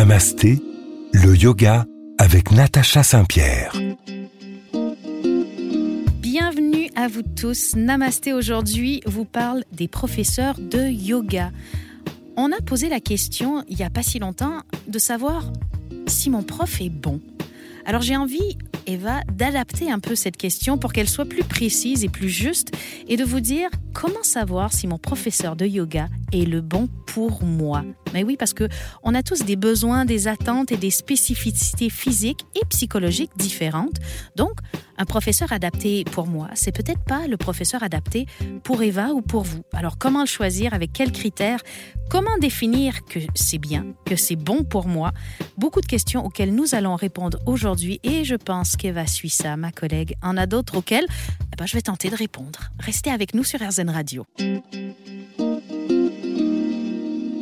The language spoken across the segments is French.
Namasté, le yoga avec Natacha Saint-Pierre. Bienvenue à vous tous. Namasté aujourd'hui vous parle des professeurs de yoga. On a posé la question il n'y a pas si longtemps de savoir si mon prof est bon. Alors j'ai envie, Eva, d'adapter un peu cette question pour qu'elle soit plus précise et plus juste et de vous dire comment savoir si mon professeur de yoga est le bon pour moi? Mais oui, parce que on a tous des besoins, des attentes et des spécificités physiques et psychologiques différentes. Donc, un professeur adapté pour moi, c'est peut-être pas le professeur adapté pour Eva ou pour vous. Alors, comment le choisir Avec quels critères? Comment définir que c'est bien, que c'est bon pour moi? Beaucoup de questions auxquelles nous allons répondre aujourd'hui et je pense qu'Eva Suissa, ma collègue, en a d'autres auxquelles? Eh ben, je vais tenter de répondre. Restez avec nous sur RZN Radio.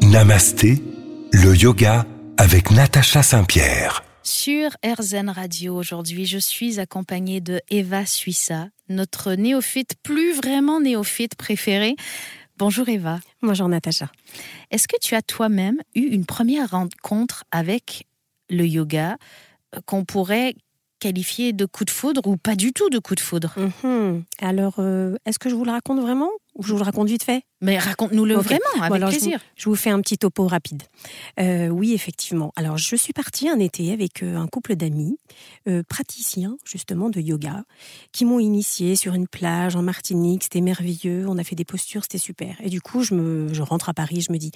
Namasté, le yoga avec Natacha Saint-Pierre. Sur RZN Radio aujourd'hui, je suis accompagnée de Eva Suissa, notre néophyte, plus vraiment néophyte préférée. Bonjour Eva. Bonjour Natacha. Est-ce que tu as toi-même eu une première rencontre avec le yoga euh, qu'on pourrait qualifier de coup de foudre ou pas du tout de coup de foudre Mhm. Alors, euh, est-ce que je vous le raconte vraiment ou je vous le raconte vite fait? Mais raconte-nous-le vraiment, avec alors, plaisir. Je vous fais un petit topo rapide. Euh, oui, effectivement. Alors, je suis partie un été avec euh, un couple d'amis, euh, praticiens justement de yoga, qui m'ont initiée sur une plage en Martinique. C'était merveilleux. On a fait des postures, c'était super. Et du coup, je, me, je rentre à Paris, je me dis,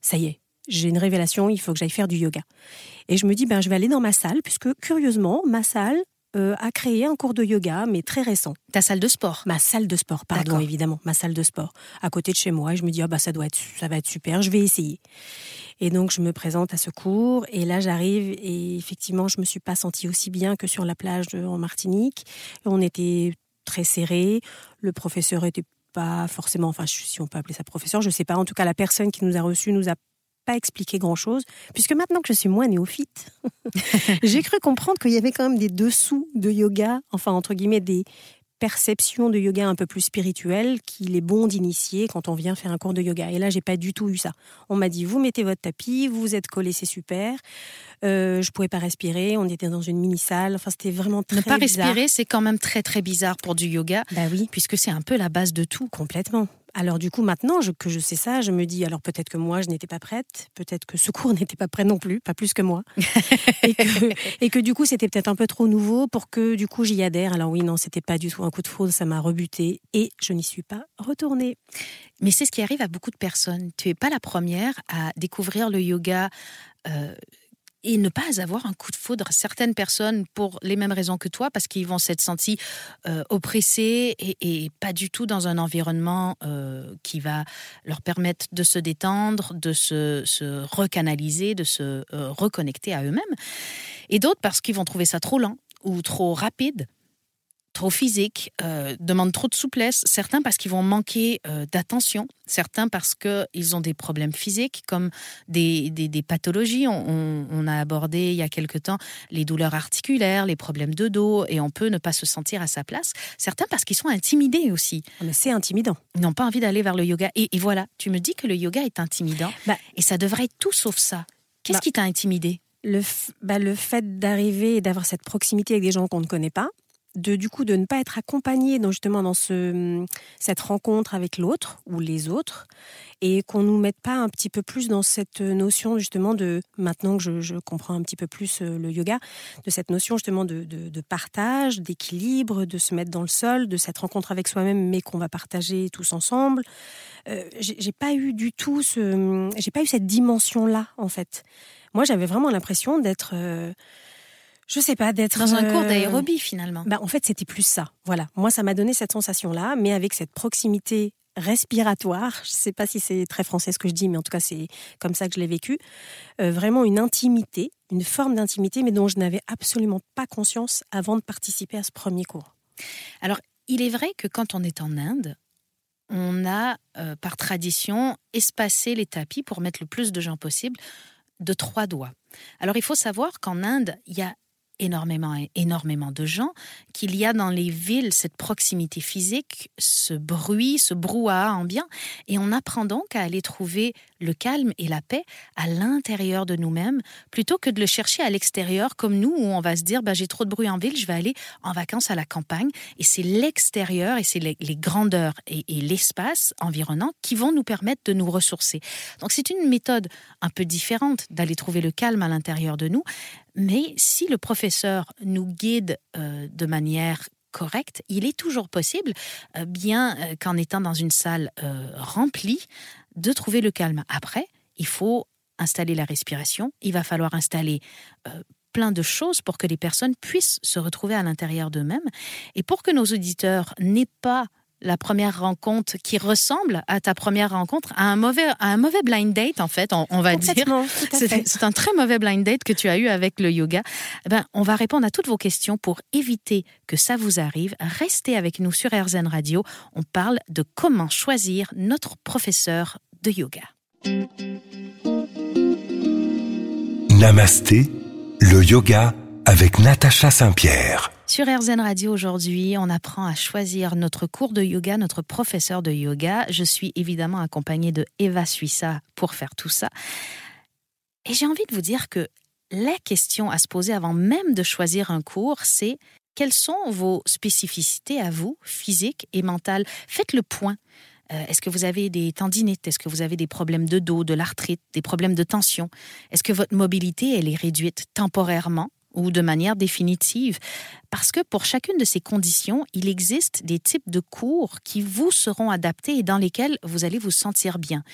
ça y est, j'ai une révélation, il faut que j'aille faire du yoga. Et je me dis, ben, je vais aller dans ma salle, puisque curieusement, ma salle euh, a créé un cours de yoga, mais très récent. Ta salle de sport. Ma salle de sport, pardon, évidemment, ma salle de sport, à côté de chez moi. Et je me dis, ah bah ça doit être, ça va être super, je vais essayer. Et donc je me présente à ce cours, et là j'arrive, et effectivement, je me suis pas sentie aussi bien que sur la plage de- en Martinique. On était très serrés, le professeur était pas forcément, enfin si on peut appeler ça professeur, je sais pas. En tout cas, la personne qui nous a reçus nous a pas expliqué grand chose, puisque maintenant que je suis moins néophyte, j'ai cru comprendre qu'il y avait quand même des dessous de yoga, enfin entre guillemets des perception de yoga un peu plus spirituelle qu'il est bon d'initier quand on vient faire un cours de yoga. Et là, j'ai pas du tout eu ça. On m'a dit, vous mettez votre tapis, vous vous êtes collé, c'est super. Euh, je pouvais pas respirer, on était dans une mini-salle. Enfin, c'était vraiment très Ne pas bizarre. respirer, c'est quand même très très bizarre pour du yoga, Bah oui, puisque c'est un peu la base de tout. complètement. Alors du coup, maintenant je- que je sais ça, je me dis, alors peut-être que moi, je n'étais pas prête, peut-être que ce cours n'était pas prêt non plus, pas plus que moi. et, que, et que du coup, c'était peut-être un peu trop nouveau pour que du coup, j'y adhère. Alors oui, non, c'était pas du tout un coup de foudre, ça m'a rebuté et je n'y suis pas retournée. Mais c'est ce qui arrive à beaucoup de personnes. Tu es pas la première à découvrir le yoga euh, et ne pas avoir un coup de foudre. Certaines personnes, pour les mêmes raisons que toi, parce qu'ils vont s'être sentis euh, oppressés et, pas du tout dans un environnement euh, qui va leur permettre de se détendre, de se, se recanaliser, de se euh, reconnecter à eux-mêmes. Et d'autres parce qu'ils vont trouver ça trop lent ou trop rapide trop physique, euh, demandent trop de souplesse, certains parce qu'ils vont manquer euh, d'attention, certains parce qu'ils ont des problèmes physiques comme des, des, des pathologies. On, on- on a abordé il y a quelque temps les douleurs articulaires, les problèmes de dos et on peut ne pas se sentir à sa place. Certains parce qu'ils sont intimidés aussi, Ah, Mais c'est intimidant. ils n'ont pas envie d'aller vers le yoga. Et, et voilà, tu me dis que le yoga est intimidant Bah- et ça devrait être tout sauf ça. Qu'est-ce Bah- qui t'a intimidé? Le, bah, le fait d'arriver et d'avoir cette proximité avec des gens qu'on ne connaît pas, de du coup de ne pas être accompagné dans, justement dans ce, cette rencontre avec l'autre ou les autres, et qu'on nous mette pas un petit peu plus dans cette notion justement de maintenant que je, comprends un petit peu plus euh, le yoga, de cette notion justement de, de, de partage, d'équilibre, de se mettre dans le sol, de cette rencontre avec soi-même, mais qu'on va partager tous ensemble. Euh, j'ai pas eu du tout ce, j'ai pas eu cette dimension là en fait. Moi, j'avais vraiment l'impression d'être, euh, je sais pas, d'être Dans un cours euh, d'aérobie finalement. bah, en fait, c'était plus ça. Voilà. Moi, ça m'a donné cette sensation-là, mais avec cette proximité respiratoire. Je sais pas si c'est très français ce que je dis, mais en tout cas, c'est comme ça que je l'ai vécu. Euh, vraiment une intimité, une forme d'intimité, mais dont je n'avais absolument pas conscience avant de participer à ce premier cours. Il est vrai que quand on est en Inde, on a, euh, par tradition, espacé les tapis pour mettre le plus de gens possible de trois doigts. Alors il faut savoir qu'en Inde, il y a énormément, énormément de gens, qu'il y a dans les villes cette proximité physique, ce bruit, ce brouhaha ambiant, et on apprend donc à aller trouver le calme et la paix à l'intérieur de nous-mêmes, plutôt que de le chercher à l'extérieur, comme nous, où on va se dire, bah, j'ai trop de bruit en ville, je vais aller en vacances à la campagne, et c'est l'extérieur, et c'est les, grandeurs et, et l'espace environnant qui vont nous permettre de nous ressourcer. Donc c'est une méthode un peu différente d'aller trouver le calme à l'intérieur de nous, mais si le professeur nous guide euh, de manière correcte, il est toujours possible, euh, bien euh, qu'en étant dans une salle remplie, de trouver le calme. Après, il faut installer la respiration, il va falloir installer plein de choses pour que les personnes puissent se retrouver à l'intérieur d'eux-mêmes et pour que nos auditeurs n'aient pas la première rencontre qui ressemble à ta première rencontre, à un mauvais, un mauvais blind date en fait, on, va dire. C'est un très mauvais blind date que tu as eu avec le yoga. Eh ben, on va répondre à toutes vos questions pour éviter que ça vous arrive. Restez avec nous sur RZN Radio. On parle de comment choisir notre professeur de yoga. Namasté, le yoga avec Natacha Saint-Pierre. Sur RZN Radio aujourd'hui, on apprend à choisir notre cours de yoga, notre professeur de yoga. Je suis évidemment accompagnée de Eva Suissa pour faire tout ça. Et j'ai envie de vous dire que la question à se poser avant même de choisir un cours, c'est quelles sont vos spécificités à vous, physiques et mentales? Faites le point. Euh, est-ce que vous avez des tendinites? Est-ce que vous avez des problèmes de dos, de l'arthrite, des problèmes de tension? Est-ce que votre mobilité, elle est réduite temporairement? Ou de manière définitive, parce que pour chacune de ces conditions, il existe des types de cours qui vous seront adaptés et dans lesquels vous allez vous sentir bien.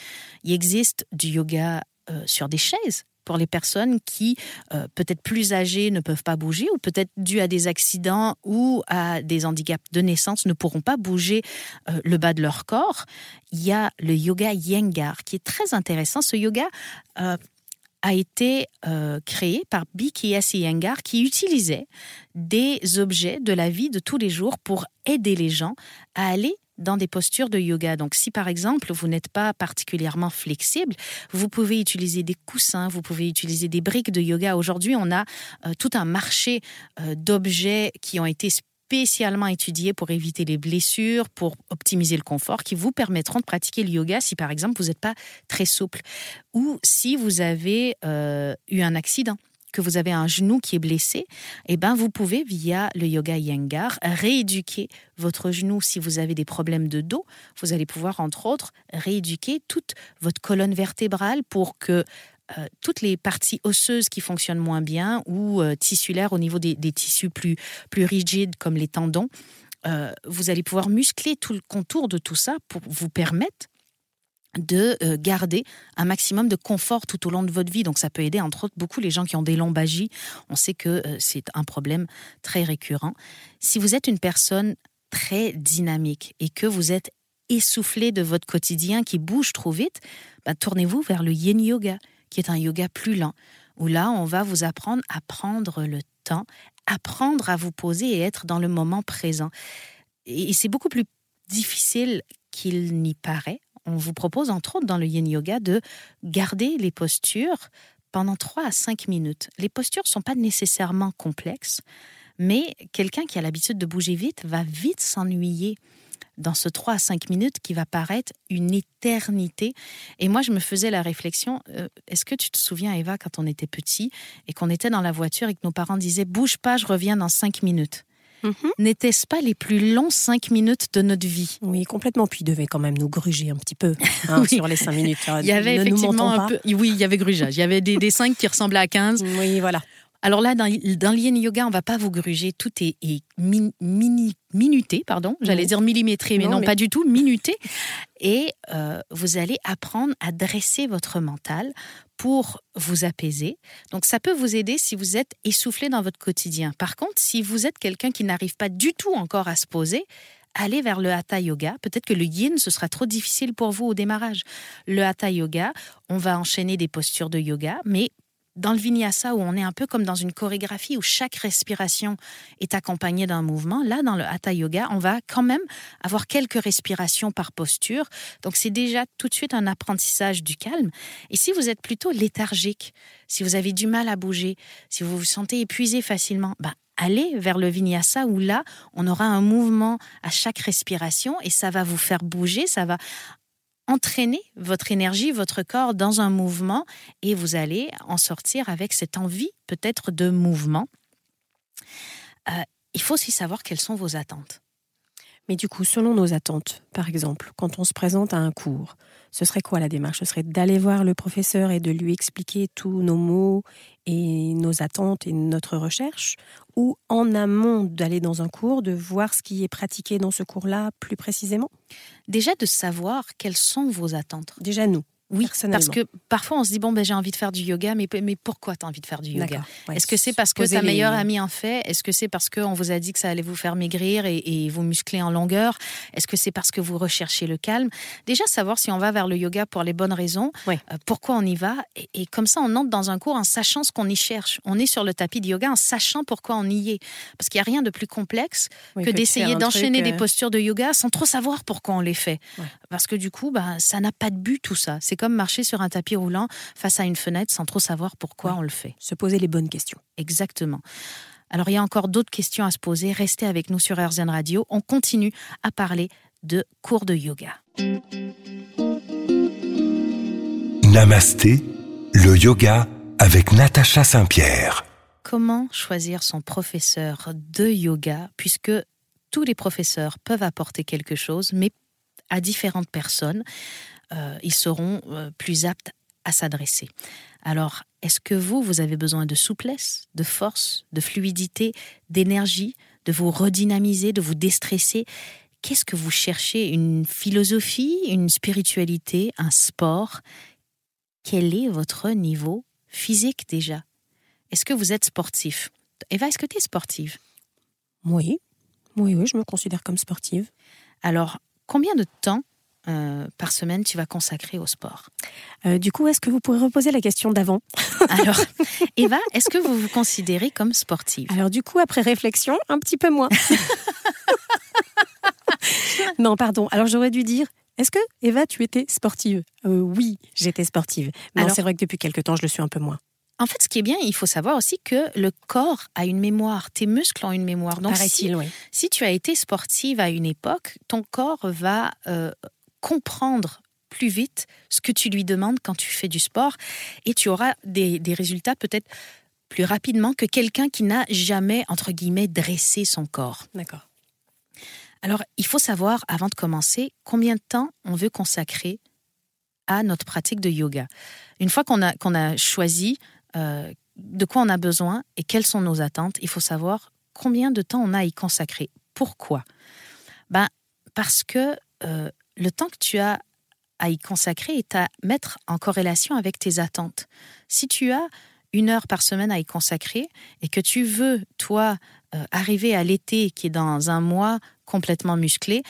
Il existe du yoga euh, sur des chaises pour les personnes qui, euh, peut-être plus âgées, ne peuvent pas bouger, ou peut-être dû à des accidents ou à des handicaps de naissance, ne pourront pas bouger euh, le bas de leur corps. Il y a le yoga Yengar, qui est très intéressant. Ce yoga a été euh, créé par B.K.S. Iyengar qui utilisait des objets de la vie de tous les jours pour aider les gens à aller dans des postures de yoga. Donc si par exemple vous n'êtes pas particulièrement flexible, vous pouvez utiliser des coussins, vous pouvez utiliser des briques de yoga. Aujourd'hui, on a euh, tout un marché euh, d'objets qui ont été spécialement étudiés pour éviter les blessures, pour optimiser le confort, qui vous permettront de pratiquer le yoga si par exemple vous n'êtes pas très souple ou si vous avez euh, eu un accident que vous avez un genou qui est blessé, eh ben vous pouvez via le yoga Yengar rééduquer votre genou si vous avez des problèmes de dos. Vous allez pouvoir entre autres rééduquer toute votre colonne vertébrale pour que euh, toutes les parties osseuses qui fonctionnent moins bien ou euh, tissulaires au niveau des, tissus plus, rigides comme les tendons, euh, vous allez pouvoir muscler tout le contour de tout ça pour vous permettre de garder un maximum de confort tout au long de votre vie. Donc ça peut aider entre autres beaucoup les gens qui ont des lombagies. On sait que c'est un problème très récurrent. Si vous êtes une personne très dynamique et que vous êtes essoufflé de votre quotidien qui bouge trop vite, bah, tournez-vous vers le yin yoga qui est un yoga plus lent, où là, on va vous apprendre à prendre le temps, apprendre à vous poser et être dans le moment présent. Et c'est beaucoup plus difficile qu'il n'y paraît. On vous propose, entre autres, dans le yin yoga, de garder les postures pendant 3 à 5 minutes. Les postures ne sont pas nécessairement complexes, mais quelqu'un qui a l'habitude de bouger vite va vite s'ennuyer dans ce 3 à 5 minutes qui va paraître une éternité. Et moi, je me faisais la réflexion, euh, est-ce que tu te souviens, Eva, quand on était petit et qu'on était dans la voiture et que nos parents disaient, bouge pas, je reviens dans 5 minutes? Mm-hmm. N'était-ce pas les plus longs 5 minutes de notre vie? Oui, complètement. Puis il devait quand même nous gruger un petit peu hein, sur les 5 minutes. Il y avait effectivement un peu. Oui, il y avait grugeage. Il y avait des, des 5 qui ressemblaient à 15. Oui, voilà. Alors là, dans, dans yoga, on va pas vous gruger, tout est, mini, minuté, pardon, j'allais dire millimétré, mais non, pas du tout, minuté. Et euh, vous allez apprendre à dresser votre mental pour vous apaiser. Donc ça peut vous aider si vous êtes essoufflé dans votre quotidien. Par contre, si vous êtes quelqu'un qui n'arrive pas du tout encore à se poser, allez vers le hatha yoga. Peut-être que le yin, ce sera trop difficile pour vous au démarrage. Le hatha yoga, on va enchaîner des postures de yoga, mais dans le vinyasa où on est un peu comme dans une chorégraphie où chaque respiration est accompagnée d'un mouvement, là dans le hatha yoga, on va quand même avoir quelques respirations par posture. Donc c'est déjà tout de suite un apprentissage du calme. Et si vous êtes plutôt léthargique, si vous avez du mal à bouger, si vous vous sentez épuisé facilement, bah allez vers le vinyasa où là, on aura un mouvement à chaque respiration et ça va vous faire bouger, ça va entraîner votre énergie, votre corps dans un mouvement et vous allez en sortir avec cette envie peut-être de mouvement. Euh, il faut aussi savoir quelles sont vos attentes. Mais du coup, selon nos attentes, par exemple, quand on se présente à un cours, ce serait quoi la démarche? Ce serait d'aller voir le professeur et de lui expliquer tous nos mots et nos attentes et notre recherche? Ou en amont d'aller dans un cours, de voir ce qui est pratiqué dans ce cours-là plus précisément? Déjà de savoir quelles sont vos attentes. Déjà nous. Oui, parce que parfois on se dit bon ben j'ai envie de faire du yoga, mais mais pourquoi tu as envie de faire du yoga? Est-ce que c'est parce que ta meilleure amie en fait? Est-ce que c'est parce qu'on vous a dit que ça allait vous faire maigrir et, vous muscler en longueur? Est-ce que c'est parce que vous recherchez le calme? Déjà savoir si on va vers le yoga pour les bonnes raisons, euh, pourquoi on y va, et, comme ça on entre dans un cours en sachant ce qu'on y cherche. On est sur le tapis de yoga en sachant pourquoi on y est, parce qu'il n'y a rien de plus complexe que, d'essayer d'enchaîner des euh, postures de yoga sans trop savoir pourquoi on les fait, parce que du coup bah, ça n'a pas de but tout ça. C'est comme marcher sur un tapis roulant face à une fenêtre sans trop savoir pourquoi on le fait. Se poser les bonnes questions. Exactement. Alors il y a encore d'autres questions à se poser. Restez avec nous sur RZN Radio. On continue à parler de cours de yoga. Namasté, le yoga avec Natacha Saint-Pierre. Comment choisir son professeur de yoga puisque tous les professeurs peuvent apporter quelque chose, mais à différentes personnes. Euh, ils seront euh, plus aptes à s'adresser. Alors, est-ce que vous, vous avez besoin de souplesse, de force, de fluidité, d'énergie, de vous redynamiser, de vous déstresser? Qu'est-ce que vous cherchez? Une philosophie, une spiritualité, un sport? Quel est votre niveau physique déjà? Est-ce que vous êtes sportif? Eva, est-ce que tu es sportive? Oui, oui, oui, je me considère comme sportive. Alors, combien de temps euh, par semaine tu vas consacrer au sport euh, Du coup, est-ce que vous pourrez reposer la question d'avant Alors, Eva, est-ce que vous vous considérez comme sportive? Alors, du coup, après réflexion, un petit peu moins. non, pardon. Alors, j'aurais dû dire est-ce que, Eva, tu étais sportive? Euh, Oui, j'étais sportive. Mais c'est vrai que depuis quelques temps, je le suis un peu moins. En fait, ce qui est bien, il faut savoir aussi que le corps a une mémoire, tes muscles ont une mémoire. Donc, si, si, tu as été sportive à une époque, ton corps va comprendre plus vite ce que tu lui demandes quand tu fais du sport et tu auras des, résultats peut-être plus rapidement que quelqu'un qui n'a jamais, entre guillemets, dressé son corps. D'accord. Alors, il faut savoir, avant de commencer, combien de temps on veut consacrer à notre pratique de yoga. Une fois qu'on a, qu'on a choisi euh, de quoi on a besoin et quelles sont nos attentes, il faut savoir combien de temps on a à y consacrer. Pourquoi? Ben, Parce que euh, le temps que tu as à y consacrer est à mettre en corrélation avec tes attentes. Si tu as une heure par semaine à y consacrer et que tu veux, toi, euh, arriver à l'été qui est dans un mois complètement musclé,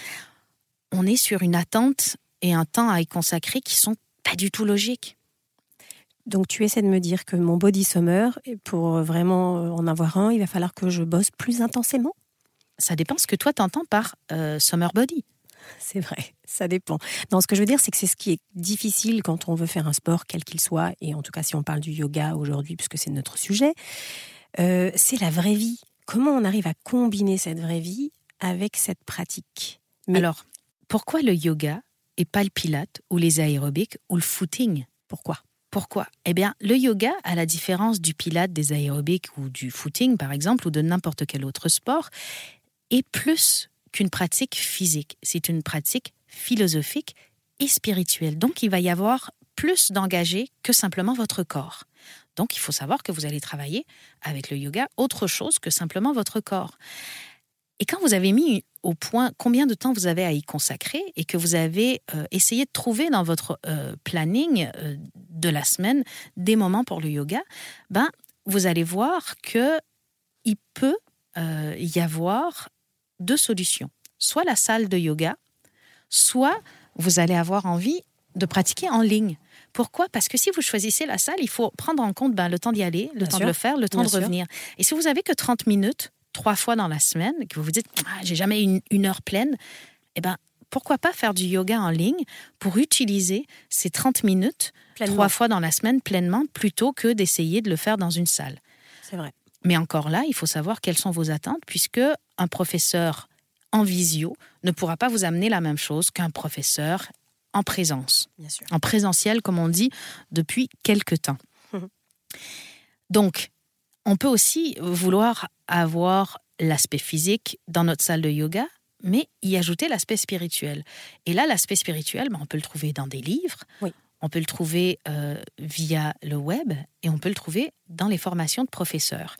on est sur une attente et un temps à y consacrer qui sont pas du tout logiques. Donc tu essaies de me dire que mon body summer, pour vraiment euh, en avoir un, il va falloir que je bosse plus intensément? Ça dépend ce que toi t'entends par euh, summer body. C'est vrai, ça dépend. Non, ce que je veux dire, c'est que c'est ce qui est difficile quand on veut faire un sport, quel qu'il soit, et en tout cas si on parle du yoga aujourd'hui, puisque c'est notre sujet, euh, c'est la vraie vie. Comment on arrive à combiner cette vraie vie avec cette pratique? Alors, pourquoi le yoga et pas le pilate ou les aérobics ou le footing? Pourquoi? Pourquoi? Eh bien, le yoga, à la différence du pilate, des aérobics ou du footing, par exemple, ou de n'importe quel autre sport, est plus qu'une pratique physique, c'est une pratique philosophique et spirituelle. Donc il va y avoir plus d'engagé que simplement votre corps. Donc il faut savoir que vous allez travailler avec le yoga autre chose que simplement votre corps. Et quand vous avez mis au point combien de temps vous avez à y consacrer et que vous avez euh, essayé de trouver dans votre euh, planning euh, de la semaine des moments pour le yoga, ben vous allez voir que il peut y avoir deux solutions. Soit la salle de yoga, soit vous allez avoir envie de pratiquer en ligne. Pourquoi? Parce que si vous choisissez la salle, il faut prendre en compte ben, le temps d'y aller, le Bien temps sûr. de le faire, le temps Bien de sûr. revenir. Et si vous avez que 30 minutes, trois fois dans la semaine, que vous vous dites, ah, j'ai jamais une, une heure pleine, eh ben, pourquoi pas faire du yoga en ligne pour utiliser ces 30 minutes Pleinement. trois fois dans la semaine pleinement plutôt que d'essayer de le faire dans une salle? C'est vrai. Mais encore là, il faut savoir quelles sont vos attentes, puisque un professeur en visio ne pourra pas vous amener la même chose qu'un professeur en présence, Bien sûr. en présentiel, comme on dit depuis quelque temps. Mhm. Donc, on peut aussi vouloir avoir l'aspect physique dans notre salle de yoga, mais y ajouter l'aspect spirituel. Et là, l'aspect spirituel, ben, on peut le trouver dans des livres, Oui. on peut le trouver euh, via le web et on peut le trouver dans les formations de professeurs.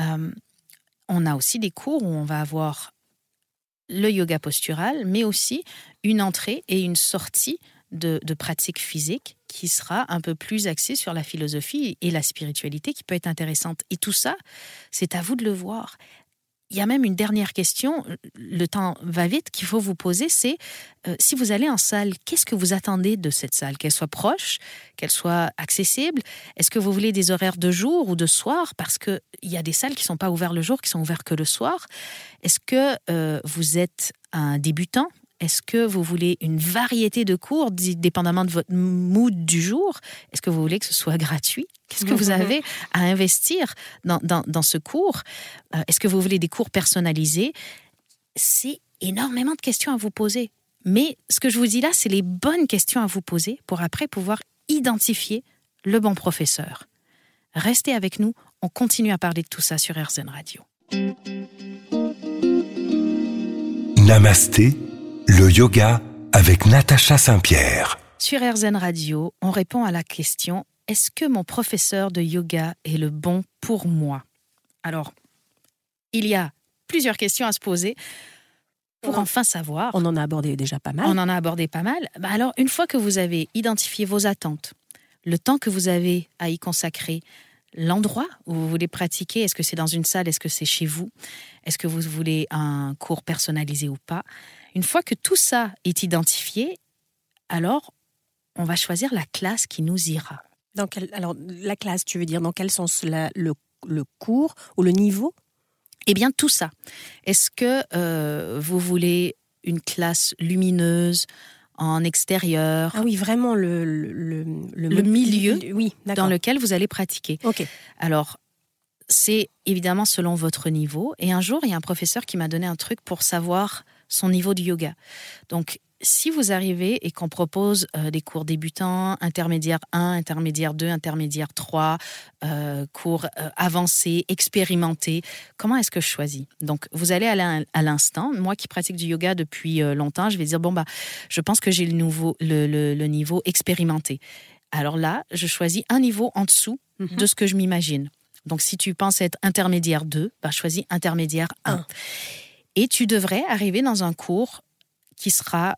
Euh, on a aussi des cours où on va avoir le yoga postural, mais aussi une entrée et une sortie de, de pratique physique qui sera un peu plus axée sur la philosophie et la spiritualité qui peut être intéressante. Et tout ça, c'est à vous de le voir. Il y a même une dernière question, le temps va vite, qu'il faut vous poser, c'est euh, si vous allez en salle, qu'est-ce que vous attendez de cette salle? Qu'elle soit proche, qu'elle soit accessible? Est-ce que vous voulez des horaires de jour ou de soir? Parce qu'il y a des salles qui ne sont pas ouvertes le jour, qui sont ouvertes que le soir. Est-ce que euh, vous êtes un débutant Est-ce que vous voulez une variété de cours, dépendamment de votre mood du jour? Est-ce que vous voulez que ce soit gratuit? Qu'est-ce que vous avez à investir dans, dans- dans ce cours? Euh, Est-ce que vous voulez des cours personnalisés? C'est énormément de questions à vous poser. Mais ce que je vous dis là, c'est les bonnes questions à vous poser pour après pouvoir identifier le bon professeur. Restez avec nous, on continue à parler de tout ça sur RZN Radio. Namasté, le yoga avec Natacha Saint-Pierre. Sur RZN Radio, on répond à la question est-ce que mon professeur de yoga est le bon pour moi? Alors, il y a plusieurs questions à se poser pour en- enfin savoir. On en a abordé déjà pas mal. On en a abordé pas mal. Bah alors, une fois que vous avez identifié vos attentes, le temps que vous avez à y consacrer, l'endroit où vous voulez pratiquer, est-ce que c'est dans une salle, est-ce que c'est chez vous, est-ce que vous voulez un cours personnalisé ou pas, une fois que tout ça est identifié, alors on va choisir la classe qui nous ira. Dans quel, alors, la classe, tu veux dire dans quel sens la- le, le cours ou le niveau? Eh bien, tout ça. Est-ce que euh, vous voulez une classe lumineuse, en extérieur, Ah oui, vraiment le le, le, Le milieu Oui, dans lequel vous allez pratiquer Ok. Alors, c'est évidemment selon votre niveau. Et un jour, il y a un professeur qui m'a donné un truc pour savoir son niveau de yoga. Donc, si vous arrivez et qu'on propose euh, des cours débutants, intermédiaire 1, intermédiaire 2, intermédiaire 3, euh, cours euh, avancés, expérimentés, comment est-ce que je choisis? Donc, vous allez à l'instant. Moi qui pratique du yoga depuis longtemps, je vais dire, bon, bah, je pense que j'ai le, nouveau, le, le- le niveau expérimenté. Alors là, je choisis un niveau en dessous Mhm. de ce que je m'imagine. Donc, si tu penses être intermédiaire 2, bah, choisis intermédiaire 1. Un. Et tu devrais arriver dans un cours qui sera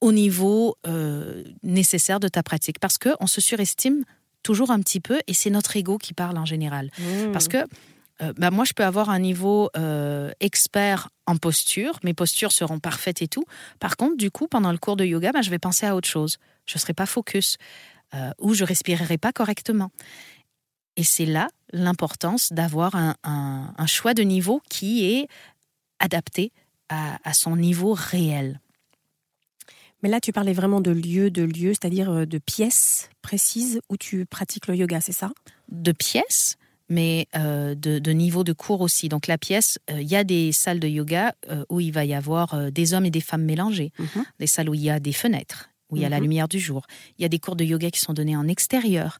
au niveau euh, nécessaire de ta pratique. Parce qu'on se surestime toujours un petit peu et c'est notre ego qui parle en général. Mmh. Parce que euh, bah, moi, je peux avoir un niveau euh, expert en posture, mes postures seront parfaites et tout. Par contre, du coup, pendant le cours de yoga, bah, je vais penser à autre chose. Je ne serai pas focus euh, ou je respirerai pas correctement. Et c'est là l'importance d'avoir un, un- un choix de niveau qui est adapté à, à son niveau réel. Mais là, tu parlais vraiment de lieu, de lieu, c'est-à-dire euh, de pièces précises où tu pratiques le yoga, c'est ça? De pièces, mais euh, de, de niveau de cours aussi. Donc la pièce, euh, il y a des salles de yoga euh, où il va y avoir des hommes et des femmes mélangés, Mhm. des salles où il y a des fenêtres, où il y a la Mhm. lumière du jour. Il y a des cours de yoga qui sont donnés en extérieur.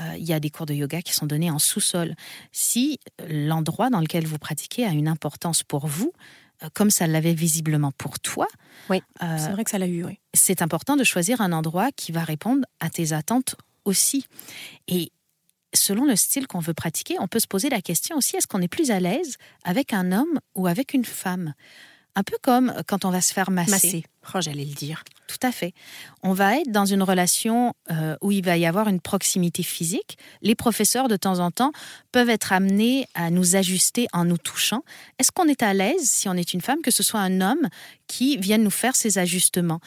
Euh, il y a des cours de yoga qui sont donnés en sous-sol. Si l'endroit dans lequel vous pratiquez a une importance pour vous, euh, comme ça l'avait visiblement pour toi, Oui, euh, C'est vrai que ça l'a eu, oui. c'est important de choisir un endroit qui va répondre à tes attentes aussi. Et selon le style qu'on veut pratiquer, on peut se poser la question aussi, est-ce qu'on est plus à l'aise avec un homme ou avec une femme? Un peu comme quand on va se faire masser. Oh, j'allais le dire. Tout à fait. On va être dans une relation euh, où il va y avoir une proximité physique. Les professeurs, de temps en temps, peuvent être amenés à nous ajuster en nous touchant. Est-ce qu'on est à l'aise, si on est une femme, que ce soit un homme qui vienne nous faire ces ajustements?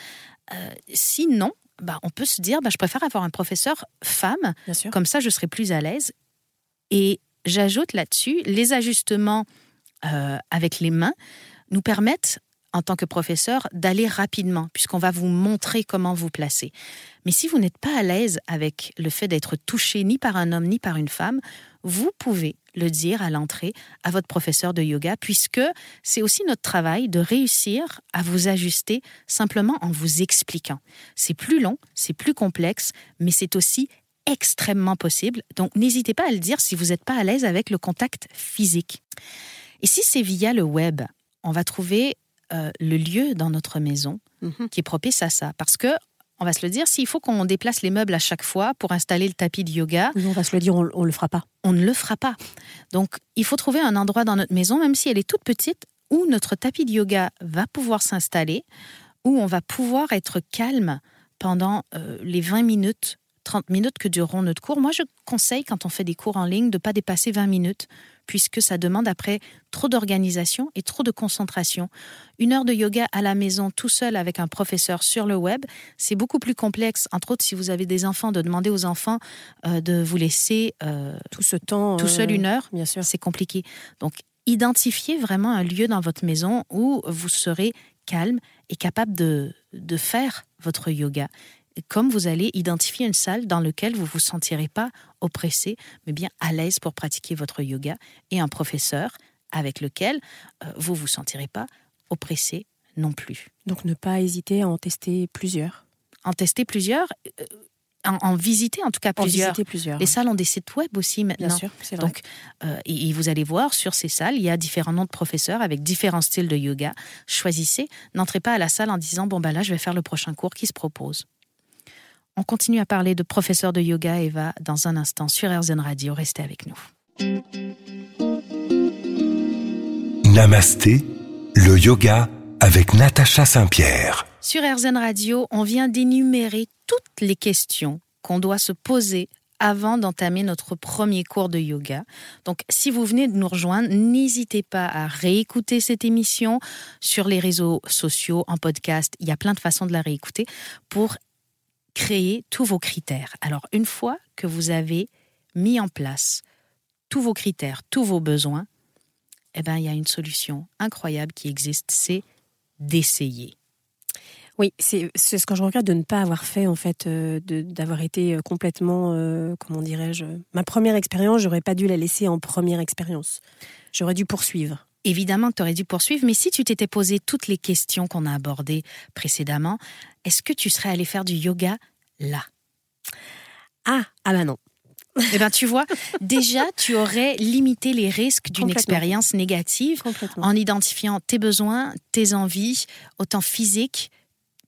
Euh, Si non, bah, on peut se dire, bah, je préfère avoir un professeur femme, Bien sûr. comme ça je serai plus à l'aise. Et j'ajoute là-dessus, les ajustements euh, avec les mains nous permettent, en tant que professeur, d'aller rapidement, puisqu'on va vous montrer comment vous placer. Mais si vous n'êtes pas à l'aise avec le fait d'être touché ni par un homme ni par une femme, vous pouvez le dire à l'entrée à votre professeur de yoga, puisque c'est aussi notre travail de réussir à vous ajuster simplement en vous expliquant. C'est plus long, c'est plus complexe, mais c'est aussi extrêmement possible. Donc n'hésitez pas à le dire si vous n'êtes pas à l'aise avec le contact physique. Et si c'est via le web, on va trouver euh, le lieu dans notre maison Mhm. qui est propice à ça. Parce que, on va se le dire, s'il faut qu'on déplace les meubles à chaque fois pour installer le tapis de yoga, on va se le dire, on, on le fera pas. on ne le fera pas. Donc, il faut trouver un endroit dans notre maison, même si elle est toute petite, où notre tapis de yoga va pouvoir s'installer, où on va pouvoir être calme pendant euh, les 20 minutes, 30 minutes que dureront notre cours. Moi, je conseille, quand on fait des cours en ligne, de ne pas dépasser 20 minutes, puisque ça demande après trop d'organisation et trop de concentration. Une heure de yoga à la maison, tout seul avec un professeur sur le web, c'est beaucoup plus complexe, entre autres si vous avez des enfants, de demander aux enfants euh, de vous laisser euh, Tout ce temps. tout seul euh, une heure, Bien sûr. c'est compliqué. Donc, identifiez vraiment un lieu dans votre maison où vous serez calme et capable de, de faire votre yoga. Comme vous allez identifier une salle dans laquelle vous ne vous sentirez pas oppressé, mais bien à l'aise pour pratiquer votre yoga, et un professeur avec lequel euh, vous ne vous sentirez pas oppressé non plus. Donc ne pas hésiter à en tester plusieurs. En tester plusieurs, euh, en, en visiter en tout cas En plusieurs. visiter plusieurs. Les salles ont des sites web aussi maintenant. Bien sûr, c'est vrai. Donc, euh, et, et vous allez voir sur ces salles, il y a différents noms de professeurs avec différents styles de yoga. Choisissez. N'entrez pas à la salle en disant bon ben là je vais faire le prochain cours qui se propose. On continue à parler de professeurs de yoga Eva dans un instant sur RZN Radio. Restez avec nous. Namasté, le yoga avec Natacha Saint-Pierre. Sur RZN Radio, on vient d'énumérer toutes les questions qu'on doit se poser avant d'entamer notre premier cours de yoga. Donc, si vous venez de nous rejoindre, n'hésitez pas à réécouter cette émission sur les réseaux sociaux, en podcast. Il y a plein de façons de la réécouter pour créer tous vos critères. Alors, une fois que vous avez mis en place tous vos critères, tous vos besoins, eh ben, il y a une solution incroyable qui existe, c'est d'essayer. Oui, c'est ce que je regrette de ne pas avoir fait, en fait, euh, d'avoir été euh, complètement, euh, comment dirais-je, ma première expérience, j'aurais pas dû la laisser en première expérience. J'aurais dû poursuivre. Évidemment que tu aurais dû poursuivre, mais si tu t'étais posé toutes les questions qu'on a abordées précédemment, est-ce que tu serais allé faire du yoga là? Ah, ah bah non. Eh bien, tu vois, déjà, tu aurais limité les risques d'une expérience négative en identifiant tes besoins, tes envies, autant physiques,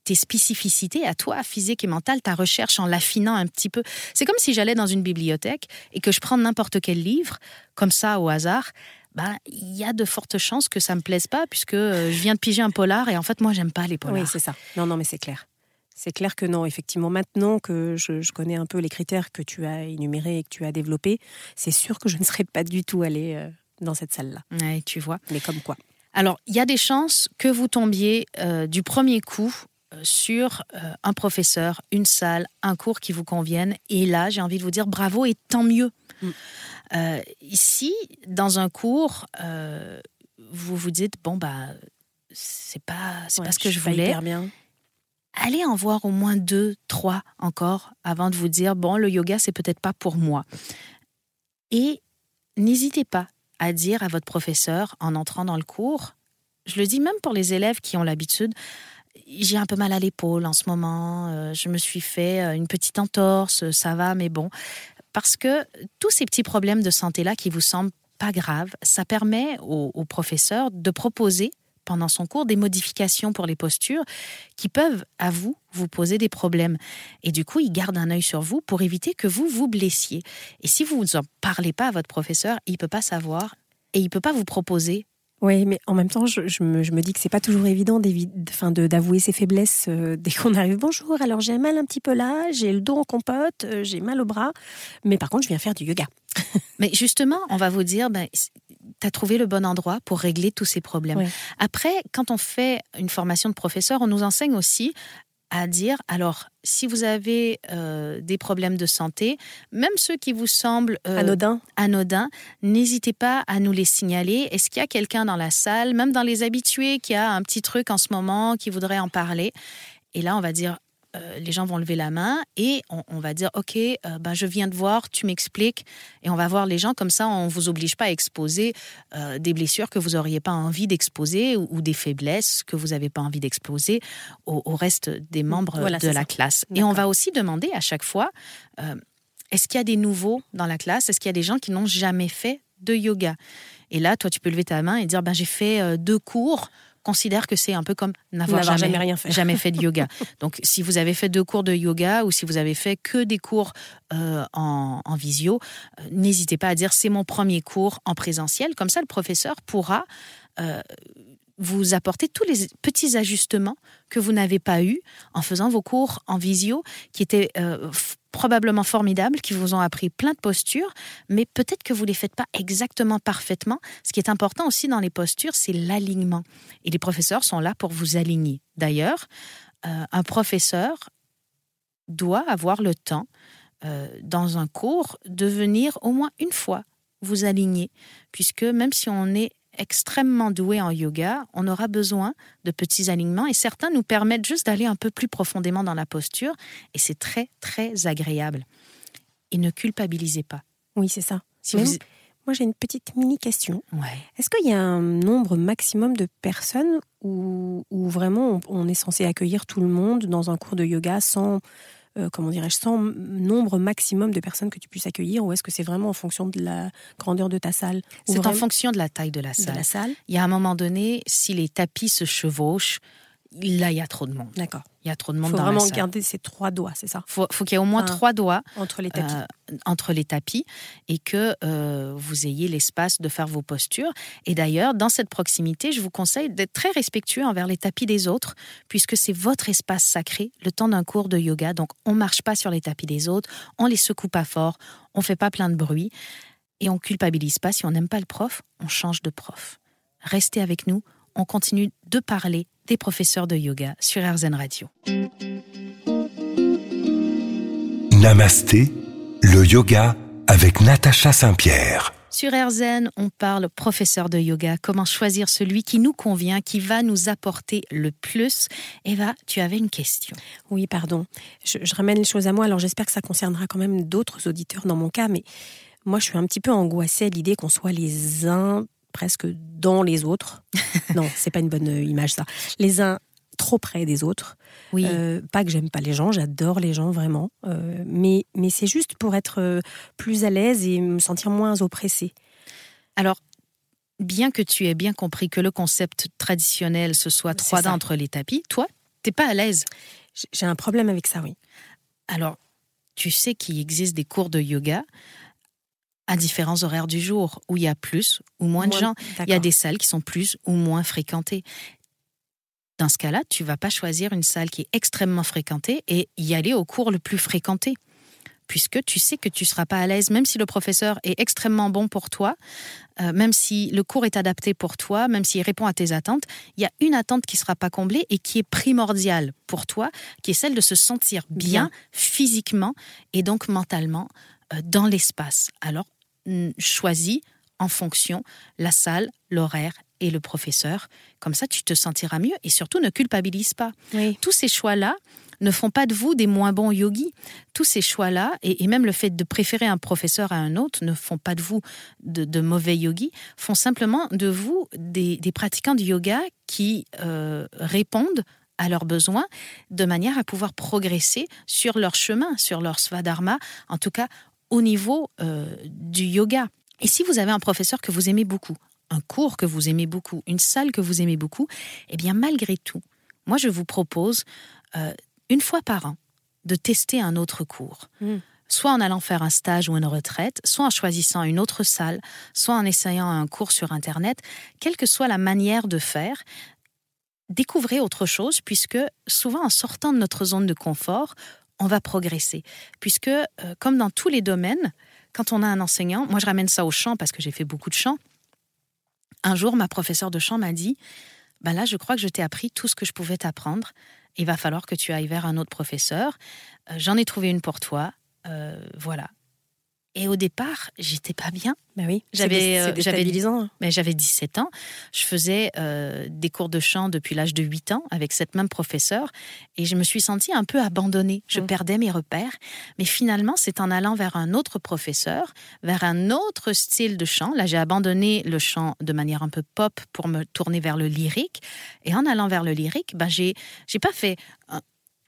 tes spécificités à toi, physique et mentale, ta recherche en l'affinant un petit peu. C'est comme si j'allais dans une bibliothèque et que je prends n'importe quel livre, comme ça au hasard. Ben, il y a de fortes chances que ça me plaise pas puisque euh, je viens de piger un polar et en fait moi j'aime pas les polars. Oui, c'est ça. Non, non, mais c'est clair. C'est clair que non, effectivement. Maintenant que je, je connais un peu les critères que tu as énumérés et que tu as développés, c'est sûr que je ne serais pas du tout allée euh, dans cette salle-là. Ouais, tu vois. Mais comme quoi Alors, il y a des chances que vous tombiez euh, du premier coup sur euh, un professeur, une salle, un cours qui vous convienne. Et là, j'ai envie de vous dire bravo et tant mieux. Mm. Euh, ici, dans un cours, euh, vous vous dites bon bah c'est pas c'est Ouais, pas ce que je voulais. hyper bien. Allez en voir au moins deux, trois encore avant de vous dire bon le yoga c'est peut-être pas pour moi. Et n'hésitez pas à dire à votre professeur en entrant dans le cours, je le dis même pour les élèves qui ont l'habitude, j'ai un peu mal à l'épaule en ce moment, euh, je me suis fait une petite entorse, ça va, mais bon. Parce que tous ces petits problèmes de santé-là qui vous semblent pas graves, ça permet au, professeur de proposer pendant son cours des modifications pour les postures qui peuvent, à vous, vous poser des problèmes. Et du coup, il garde un œil sur vous pour éviter que vous vous blessiez. Et si vous n'en parlez pas à votre professeur, il ne peut pas savoir et il ne peut pas vous proposer. Oui, mais en même temps, je, je me, je me dis que c'est pas toujours évident d'avouer ses faiblesses euh, dès qu'on arrive. Bonjour, alors j'ai mal un petit peu là, j'ai le dos en compote, euh, j'ai mal au bras, mais par contre, je viens faire du yoga. Mais justement, on va vous dire, ben, tu as trouvé le bon endroit pour régler tous ces problèmes. Ouais. Après, quand on fait une formation de professeur, on nous enseigne aussi à dire, alors, si vous avez euh, des problèmes de santé, même ceux qui vous semblent euh, Anodin. anodins, n'hésitez pas à nous les signaler. Est-ce qu'il y a quelqu'un dans la salle, même dans les habitués, qui a un petit truc en ce moment, qui voudrait en parler? Et là, on va dire, euh, les gens vont lever la main et on, on va dire ok euh, ben je viens de voir tu m'expliques et on va voir les gens. Comme ça on vous oblige pas à exposer euh, des blessures que vous auriez pas envie d'exposer ou, ou des faiblesses que vous n'avez pas envie d'exposer au, au reste des membres Voilà, de la ça. classe. Et on va aussi demander à chaque fois est-ce qu'il y a des nouveaux dans la classe? Est-ce qu'il y a des gens qui n'ont jamais fait de yoga? Et là toi tu peux lever ta main et dire ben j'ai fait deux cours considère que c'est un peu comme n'avoir jamais, jamais rien fait. jamais fait de yoga. Donc, si vous avez fait deux cours de yoga ou si vous avez fait que des cours euh, en, en visio, euh, n'hésitez pas à dire c'est mon premier cours en présentiel. Comme ça, le professeur pourra euh, vous apporter tous les petits ajustements que vous n'avez pas eus en faisant vos cours en visio, qui étaient probablement formidables, qui vous ont appris plein de postures, mais peut-être que vous les faites pas exactement parfaitement. Ce qui est important aussi dans les postures, c'est l'alignement. Et les professeurs sont là pour vous aligner. D'ailleurs, euh, un professeur doit avoir le temps, euh, dans un cours, de venir au moins une fois vous aligner, puisque même si on est extrêmement doué en yoga, on aura besoin de petits alignements et certains nous permettent juste d'aller un peu plus profondément dans la posture et c'est très très agréable. Et ne culpabilisez pas. Oui, c'est ça. Si vous... Moi, j'ai une petite mini question. ouais. Est-ce qu'il y a un nombre maximum de personnes où, où vraiment on, on est censé accueillir tout le monde dans un cours de yoga sans, euh, comment dirais-je, sans nombre maximum de personnes que tu puisses accueillir ou est-ce que c'est vraiment en fonction de la grandeur de ta salle C'est en fonction de la taille de la de salle. la salle? Il y a un moment donné, si les tapis se chevauchent, là, il y a trop de monde. D'accord. Il y a trop de Il monde faut dans vraiment la salle. garder ces trois doigts, c'est ça? Faut, faut qu'il y ait au moins trois doigts Entre les tapis. euh, entre les tapis et que euh, vous ayez l'espace de faire vos postures. Et d'ailleurs, dans cette proximité, je vous conseille d'être très respectueux envers les tapis des autres, puisque c'est votre espace sacré, le temps d'un cours de yoga. Donc, on marche pas sur les tapis des autres, on les secoue pas fort, on fait pas plein de bruit et on culpabilise pas. Si on n'aime pas le prof, on change de prof. Restez avec nous, on continue de parler des professeurs de yoga sur RZN Radio. Namasté, le yoga avec Natacha Saint-Pierre. Sur RZN, on parle professeur de yoga, comment choisir celui qui nous convient, qui va nous apporter le plus? Eva, tu avais une question. Oui, pardon. Je, je ramène les choses à moi. Alors j'espère que ça concernera quand même d'autres auditeurs dans mon cas, mais moi je suis un petit peu angoissée à l'idée qu'on soit les uns presque dans les autres. non, c'est pas une bonne euh, image ça. Les uns trop près des autres. Oui, Euh, pas que j'aime pas les gens, j'adore les gens vraiment, Euh, mais mais c'est juste pour être plus à l'aise et me sentir moins oppressée. alors, bien que tu aies bien compris que le concept traditionnel, ce soit trois dents entre les tapis, toi, t'es pas à l'aise. J'ai un problème avec ça, oui. Alors, tu sais qu'il existe des cours de yoga à différents horaires du jour, où il y a plus ou moins de gens. Il y a des salles qui sont plus ou moins fréquentées. Dans ce cas-là, tu vas pas choisir une salle qui est extrêmement fréquentée et y aller au cours le plus fréquenté. Puisque tu sais que tu seras pas à l'aise, même si le professeur est extrêmement bon pour toi, euh, même si le cours est adapté pour toi, même s'il répond à tes attentes, il y a une attente qui sera pas comblée et qui est primordiale pour toi, qui est celle de se sentir bien, Bien. physiquement et donc mentalement dans l'espace. Alors, choisis en fonction la salle, l'horaire et le professeur. Comme ça, tu te sentiras mieux et surtout ne culpabilise pas. Oui. Tous ces choix-là ne font pas de vous des moins bons yogis. Tous ces choix-là, et, et même le fait de préférer un professeur à un autre, ne font pas de vous de, de mauvais yogis, font simplement de vous des, des pratiquants de yoga qui euh, répondent à leurs besoins de manière à pouvoir progresser sur leur chemin, sur leur svadharma, en tout cas au niveau euh, du yoga. Et si vous avez un professeur que vous aimez beaucoup, un cours que vous aimez beaucoup, une salle que vous aimez beaucoup, eh bien malgré tout, moi je vous propose euh, une fois par an de tester un autre cours. Mm. Soit en allant faire un stage ou une retraite, soit en choisissant une autre salle, soit en essayant un cours sur Internet, quelle que soit la manière de faire, découvrez autre chose, puisque souvent en sortant de notre zone de confort, on va progresser. Puisque, euh, comme dans tous les domaines, quand on a un enseignant, moi je ramène ça au chant parce que j'ai fait beaucoup de chant. Un jour, ma professeure de chant m'a dit, ben là, je crois que je t'ai appris tout ce que je pouvais t'apprendre. il va falloir que tu ailles vers un autre professeur. Euh, J'en ai trouvé une pour toi. Euh, voilà. Et au départ, j'étais pas bien. Bah oui, J'avais, euh, j'avais- déstabilisant. Mais j'avais 17 ans. Je faisais euh, des cours de chant depuis l'âge de 8 ans avec cette même professeure et je me suis sentie un peu abandonnée. Je Mm. perdais mes repères. Mais finalement, c'est en allant vers un autre professeur, vers un autre style de chant. Là, j'ai abandonné le chant de manière un peu pop pour me tourner vers le lyrique. Et en allant vers le lyrique, ben, j'ai, j'ai pas fait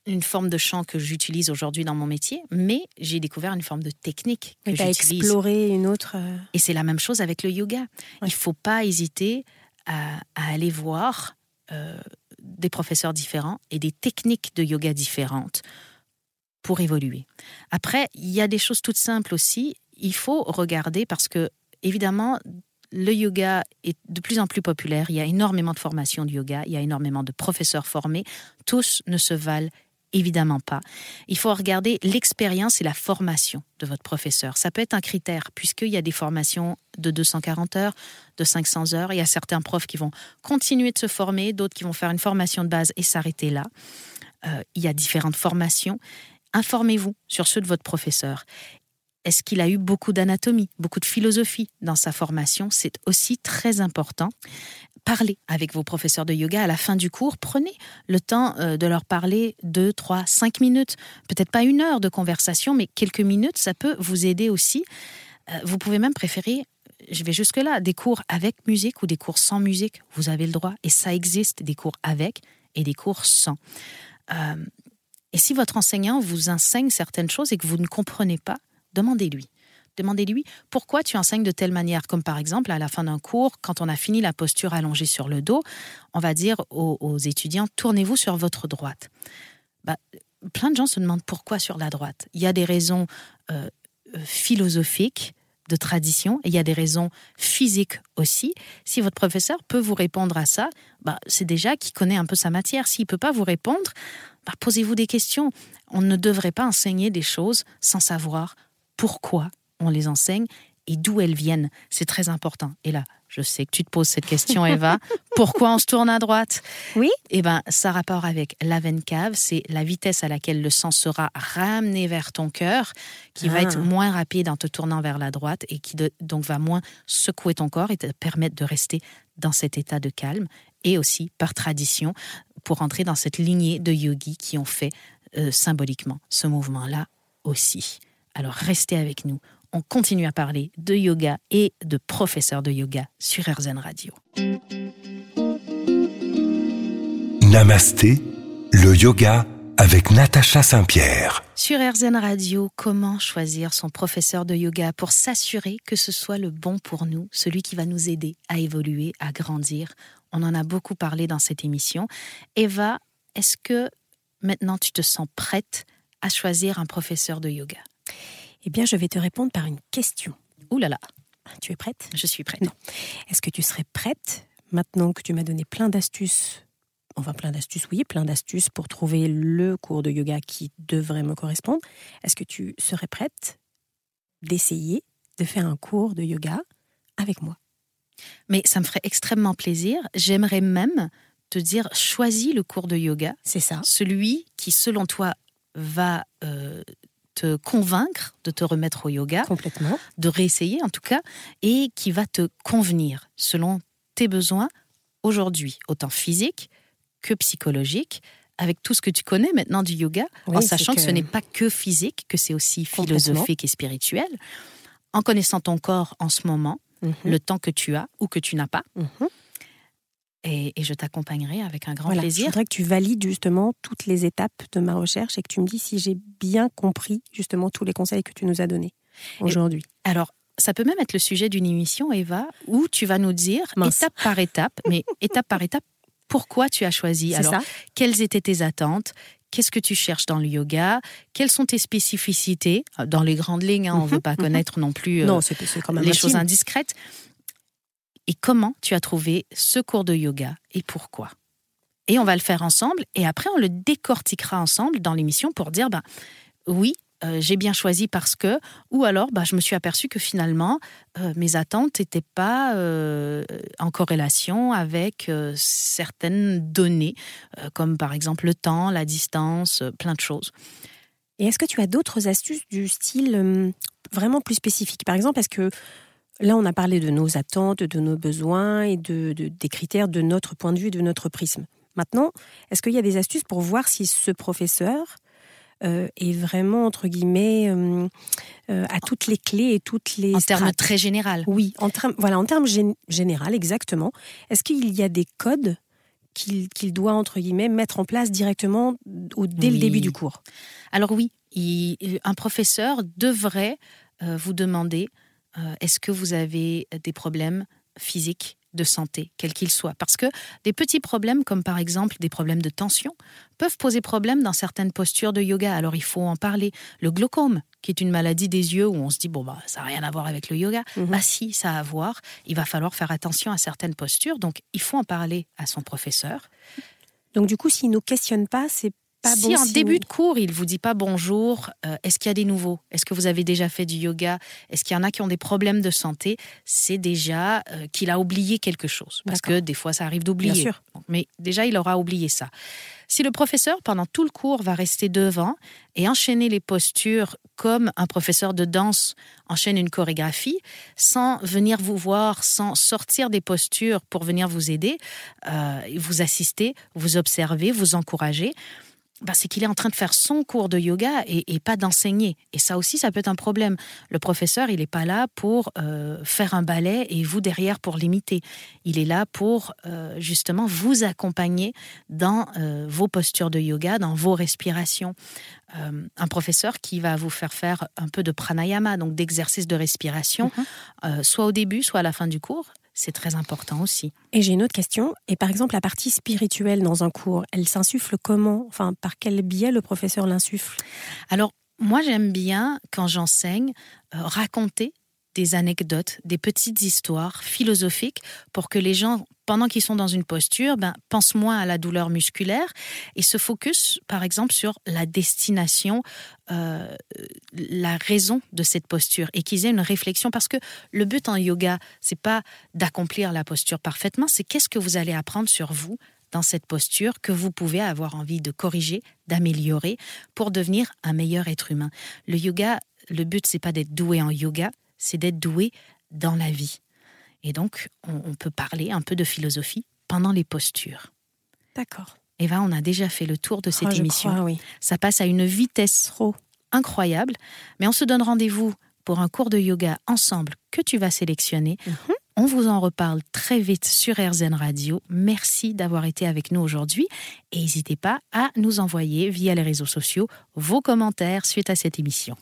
une forme de chant que j'utilise aujourd'hui dans mon métier, mais j'ai découvert une forme de technique que j'utilise. exploré une autre. euh, Et c'est la même chose avec le yoga. Ouais. Il ne faut pas hésiter à, à aller voir euh, des professeurs différents et des techniques de yoga différentes pour évoluer. Après, il y a des choses toutes simples aussi. Il faut regarder parce que, évidemment, le yoga est de plus en plus populaire. Il y a énormément de formations de yoga. Il y a énormément de professeurs formés. Tous ne se valent évidemment pas. Il faut regarder l'expérience et la formation de votre professeur. Ça peut être un critère, puisqu'il y a des formations de 240 heures, de 500 heures. Il y a certains profs qui vont continuer de se former, d'autres qui vont faire une formation de base et s'arrêter là. Euh, il y a différentes formations. Informez-vous sur ceux de votre professeur. Est-ce qu'il a eu beaucoup d'anatomie, beaucoup de philosophie dans sa formation? C'est aussi très important. Parlez avec vos professeurs de yoga à la fin du cours. Prenez le temps euh, de leur parler deux, trois, cinq minutes. Peut-être pas une heure de conversation, mais quelques minutes, ça peut vous aider aussi. Euh, vous pouvez même préférer, je vais jusque-là, des cours avec musique ou des cours sans musique. Vous avez le droit. Et ça existe, des cours avec et des cours sans. Euh, et si votre enseignant vous enseigne certaines choses et que vous ne comprenez pas, demandez-lui. Demandez-lui pourquoi tu enseignes de telle manière? Comme par exemple, à la fin d'un cours, quand on a fini la posture allongée sur le dos, on va dire aux, étudiants tournez-vous sur votre droite. Bah, plein de gens se demandent pourquoi sur la droite. Il y a des raisons euh, philosophiques, de tradition, et il y a des raisons physiques aussi. Si votre professeur peut vous répondre à ça, bah, c'est déjà qu'il connaît un peu sa matière. S'il ne peut pas vous répondre, bah, posez-vous des questions. On ne devrait pas enseigner des choses sans savoir pourquoi on les enseigne et d'où elles viennent. C'est très important. Et là, je sais que tu te poses cette question, Eva. Pourquoi on se tourne à droite? Oui. Eh bien, ça rapport avec la veine cave. C'est la vitesse à laquelle le sang sera ramené vers ton cœur qui va Ah. être moins rapide en te tournant vers la droite et qui de- donc va moins secouer ton corps et te permettre de rester dans cet état de calme. Et aussi, par tradition, pour entrer dans cette lignée de yogis qui ont fait euh, symboliquement ce mouvement-là aussi. Alors, restez avec nous. On continue à parler de yoga et de professeurs de yoga sur RZN Radio. Namasté, le yoga avec Natacha Saint-Pierre. Sur RZN Radio, comment choisir son professeur de yoga pour s'assurer que ce soit le bon pour nous, celui qui va nous aider à évoluer, à grandir? On en a beaucoup parlé dans cette émission. Eva, est-ce que maintenant tu te sens prête à choisir un professeur de yoga? Eh bien, je vais te répondre par une question. Ouh là là, Tu es prête? Je suis prête. Est-ce que tu serais prête, maintenant que tu m'as donné plein d'astuces, enfin plein d'astuces, oui, plein d'astuces pour trouver le cours de yoga qui devrait me correspondre, est-ce que tu serais prête d'essayer de faire un cours de yoga avec moi? Mais ça me ferait extrêmement plaisir. J'aimerais même te dire, choisis le cours de yoga C'est ça. celui qui, selon toi, va euh, te convaincre de te remettre au yoga, Complètement. de réessayer en tout cas, et qui va te convenir selon tes besoins aujourd'hui, autant physiques que psychologiques, avec tout ce que tu connais maintenant du yoga, Oui, en sachant que... que- ce n'est pas que physique, que c'est aussi philosophique et spirituel, en connaissant ton corps en ce moment, Mhm. le temps que tu as ou que tu n'as pas, Mhm. Et, et je t'accompagnerai avec un grand Voilà. Je plaisir. voudrais que tu valides justement toutes les étapes de ma recherche et que tu me dis si j'ai bien compris justement tous les conseils que tu nous as donnés aujourd'hui. Alors, ça peut même être le sujet d'une émission, Eva, où tu vas nous dire, Mince. étape par étape, mais étape par étape, pourquoi tu as choisi? Alors, ça quelles étaient tes attentes? Qu'est-ce que tu cherches dans le yoga? Quelles sont tes spécificités? Dans les grandes lignes, hein, on ne veut Mhm, pas mhm. connaître non plus euh, Non, c'est c'est quand même les intime. choses indiscrètes. Et comment tu as trouvé ce cours de yoga et pourquoi? Et on va le faire ensemble et après on le décortiquera ensemble dans l'émission pour dire, ben, oui, euh, j'ai bien choisi parce que, ou alors bah, je me suis aperçue que finalement euh, mes attentes n'étaient pas euh, en corrélation avec certaines données, comme par exemple le temps, la distance, plein de choses. Et est-ce que tu as d'autres astuces du style vraiment plus spécifique Par exemple, est-ce que là on a parlé de nos attentes, de nos besoins et de, des critères de notre point de vue, de notre prisme. Maintenant, est-ce qu'il y a des astuces pour voir si ce professeur euh, est vraiment, entre guillemets, euh, euh, à toutes les clés et toutes les... En termes très général. Oui, en termes, voilà, en termes général, exactement. Est-ce qu'il y a des codes qu'il doit, entre guillemets, mettre en place directement au, dès le début du cours? Alors oui, un professeur devrait vous demander est-ce que vous avez des problèmes physiques de santé, quel qu'il soit. Parce que des petits problèmes, comme par exemple des problèmes de tension, peuvent poser problème dans certaines postures de yoga. Alors il faut en parler. Le glaucome, qui est une maladie des yeux où on se dit, bon, bah, ça n'a rien à voir avec le yoga. Mhm. Bah si, ça a à voir. Il va falloir faire attention à certaines postures. Donc il faut en parler à son professeur. Donc du coup, s'il ne nous questionne pas, c'est si en début de cours, il vous dit pas bonjour, euh, est-ce qu'il y a des nouveaux? Est-ce que vous avez déjà fait du yoga? Est-ce qu'il y en a qui ont des problèmes de santé? C'est déjà euh, qu'il a oublié quelque chose. Parce que des fois, ça arrive d'oublier. Mais déjà, il aura oublié ça. Si le professeur, pendant tout le cours, va rester devant et enchaîner les postures comme un professeur de danse enchaîne une chorégraphie, sans venir vous voir, sans sortir des postures pour venir vous aider, euh, vous assister, vous observer, vous encourager, bah, c'est qu'il est en train de faire son cours de yoga et, pas d'enseigner. Et ça aussi, ça peut être un problème. Le professeur, il n'est pas là pour euh, faire un ballet et vous derrière pour l'imiter. Il est là pour euh, justement vous accompagner dans euh, vos postures de yoga, dans vos respirations. un professeur qui va vous faire faire un peu de pranayama, donc d'exercice de respiration, mm-hmm. soit au début, soit à la fin du cours c'est très important aussi. Et j'ai une autre question. Et par exemple, la partie spirituelle dans un cours, elle s'insuffle comment? Enfin, par quel biais le professeur l'insuffle? Alors, moi, j'aime bien, quand j'enseigne, euh, raconter des anecdotes, des petites histoires philosophiques pour que les gens, pendant qu'ils sont dans une posture, ben, pensent moins à la douleur musculaire et se focus, par exemple, sur la destination, euh, la raison de cette posture et qu'ils aient une réflexion parce que le but en yoga, c'est pas d'accomplir la posture parfaitement, c'est qu'est-ce que vous allez apprendre sur vous dans cette posture que vous pouvez avoir envie de corriger, d'améliorer pour devenir un meilleur être humain. Le yoga, le but c'est pas d'être doué en yoga, c'est d'être doué dans la vie. Et donc, on, peut parler un peu de philosophie pendant les postures. D'accord. Eva, on a déjà fait le tour de cette oh, émission. oui. Ça passe à une vitesse trop incroyable, mais on se donne rendez-vous pour un cours de yoga ensemble que tu vas sélectionner. Mhm. On vous en reparle très vite sur RZN Radio. Merci d'avoir été avec nous aujourd'hui et n'hésitez pas à nous envoyer via les réseaux sociaux vos commentaires suite à cette émission.